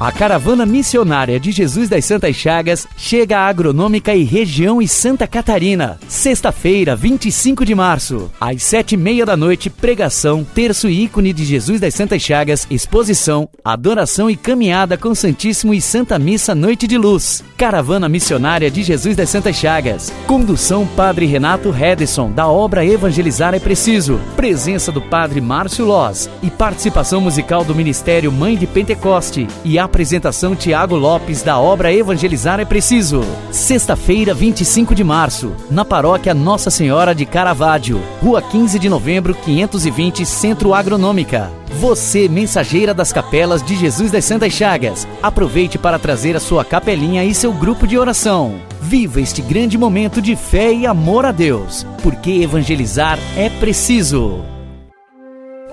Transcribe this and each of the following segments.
A caravana missionária de Jesus das Santas Chagas chega à Agronômica e Região e Santa Catarina. Sexta-feira, 25 de março, às sete e meia da noite, pregação, terço e ícone de Jesus das Santas Chagas, exposição, adoração e caminhada com Santíssimo e Santa Missa Noite de Luz. Caravana missionária de Jesus das Santas Chagas. Condução Padre Renato Redison, da obra Evangelizar é Preciso. Presença do Padre Márcio Loz e participação musical do Ministério Mãe de Pentecoste e a apresentação Tiago Lopes da obra Evangelizar é Preciso. Sexta-feira, 25 de março, na paróquia Nossa Senhora de Caravaggio, Rua 15 de Novembro, 520, Centro Agronômica. Você, mensageira das capelas de Jesus das Santas Chagas, aproveite para trazer a sua capelinha e seu grupo de oração. Viva este grande momento de fé e amor a Deus, porque evangelizar é preciso.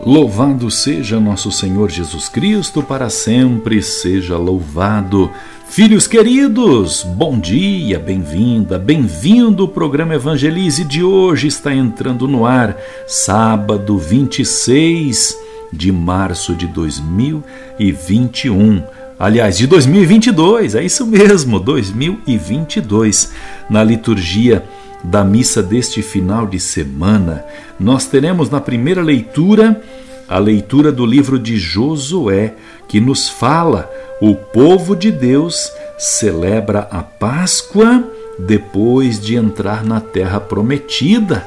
Louvado seja nosso Senhor Jesus Cristo, para sempre seja louvado. Filhos queridos, bom dia, bem-vinda, bem-vindo. O programa Evangelize de hoje está entrando no ar, sábado 26 de março de 2021. Aliás, de 2022, é isso mesmo, 2022. Na liturgia da missa deste final de semana, nós teremos na primeira leitura a leitura do livro de Josué, que nos fala: o povo de Deus celebra a Páscoa depois de entrar na terra prometida.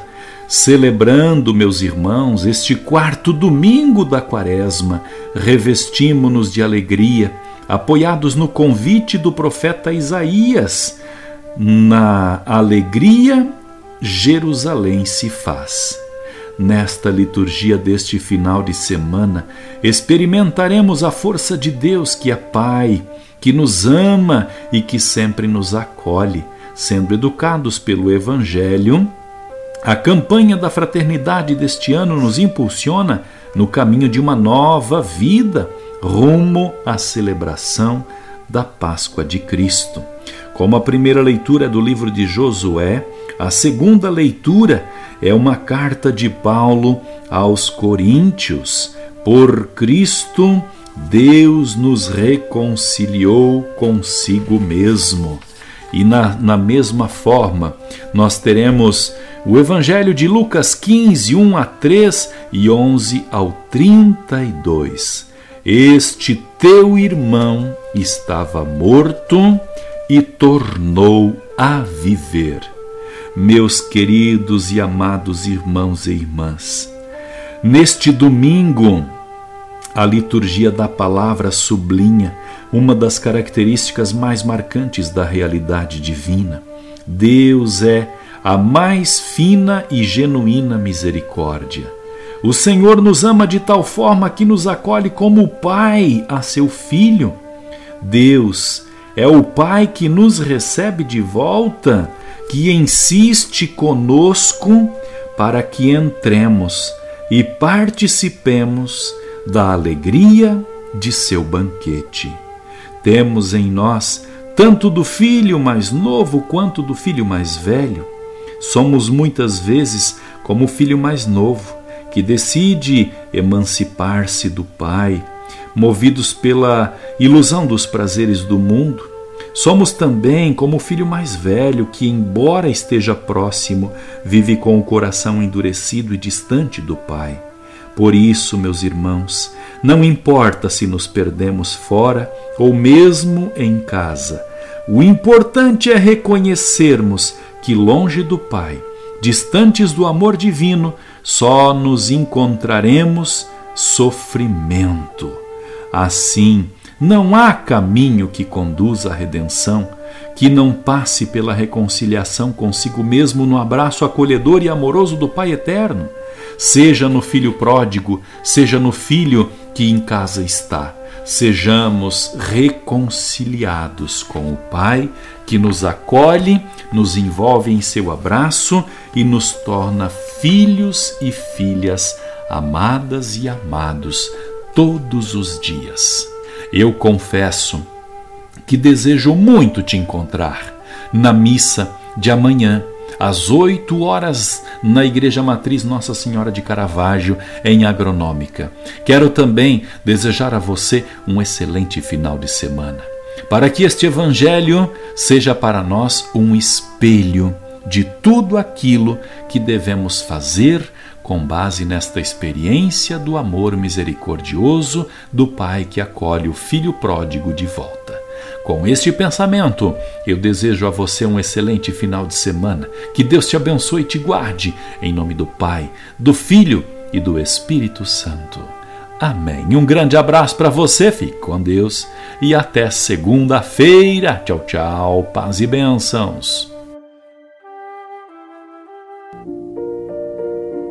Celebrando, meus irmãos, este quarto domingo da Quaresma, revestimos-nos de alegria, apoiados no convite do profeta Isaías na alegria, Jerusalém se faz. Nesta liturgia deste final de semana, experimentaremos a força de Deus que é Pai, que nos ama e que sempre nos acolhe, sendo educados pelo Evangelho. A campanha da fraternidade deste ano nos impulsiona no caminho de uma nova vida, rumo à celebração da Páscoa de Cristo. Como a primeira leitura é do livro de Josué, a segunda leitura é uma carta de Paulo aos Coríntios. Por Cristo, Deus nos reconciliou consigo mesmo. E na, na mesma forma, nós teremos o Evangelho de Lucas 15, 1 a 3 e 11 ao 32. Este teu irmão estava morto e tornou a viver. Meus queridos e amados irmãos e irmãs, neste domingo, a liturgia da palavra sublinha uma das características mais marcantes da realidade divina. Deus é a mais fina e genuína misericórdia. O Senhor nos ama de tal forma que nos acolhe como Pai a seu Filho. Deus é o Pai que nos recebe de volta, que insiste conosco para que entremos e participemos da alegria de seu banquete. Temos em nós tanto do filho mais novo quanto do filho mais velho. Somos muitas vezes como o filho mais novo, que decide emancipar-se do pai movidos pela ilusão dos prazeres do mundo. Somos também como o filho mais velho que, embora esteja próximo, vive com o coração endurecido e distante do pai. Por isso, meus irmãos, não importa se nos perdemos fora ou mesmo em casa, o importante é reconhecermos que, longe do Pai, distantes do amor divino, só nos encontraremos sofrimento. Assim, não há caminho que conduza à redenção que não passe pela reconciliação consigo mesmo no abraço acolhedor e amoroso do Pai eterno, seja no filho pródigo, seja no filho que em casa está. Sejamos reconciliados com o Pai que nos acolhe, nos envolve em seu abraço e nos torna filhos e filhas amadas e amados todos os dias. Eu confesso que desejo muito te encontrar na missa de amanhã, às 8 horas, na Igreja Matriz Nossa Senhora de Caravaggio, em Agronômica. Quero também desejar a você um excelente final de semana, para que este Evangelho seja para nós um espelho de tudo aquilo que devemos fazer com base nesta experiência do amor misericordioso do Pai que acolhe o filho pródigo de volta. Com este pensamento, eu desejo a você um excelente final de semana. Que Deus te abençoe e te guarde, em nome do Pai, do Filho e do Espírito Santo. Amém. Um grande abraço para você, fique com Deus e até segunda-feira. Tchau, tchau, paz e bênçãos.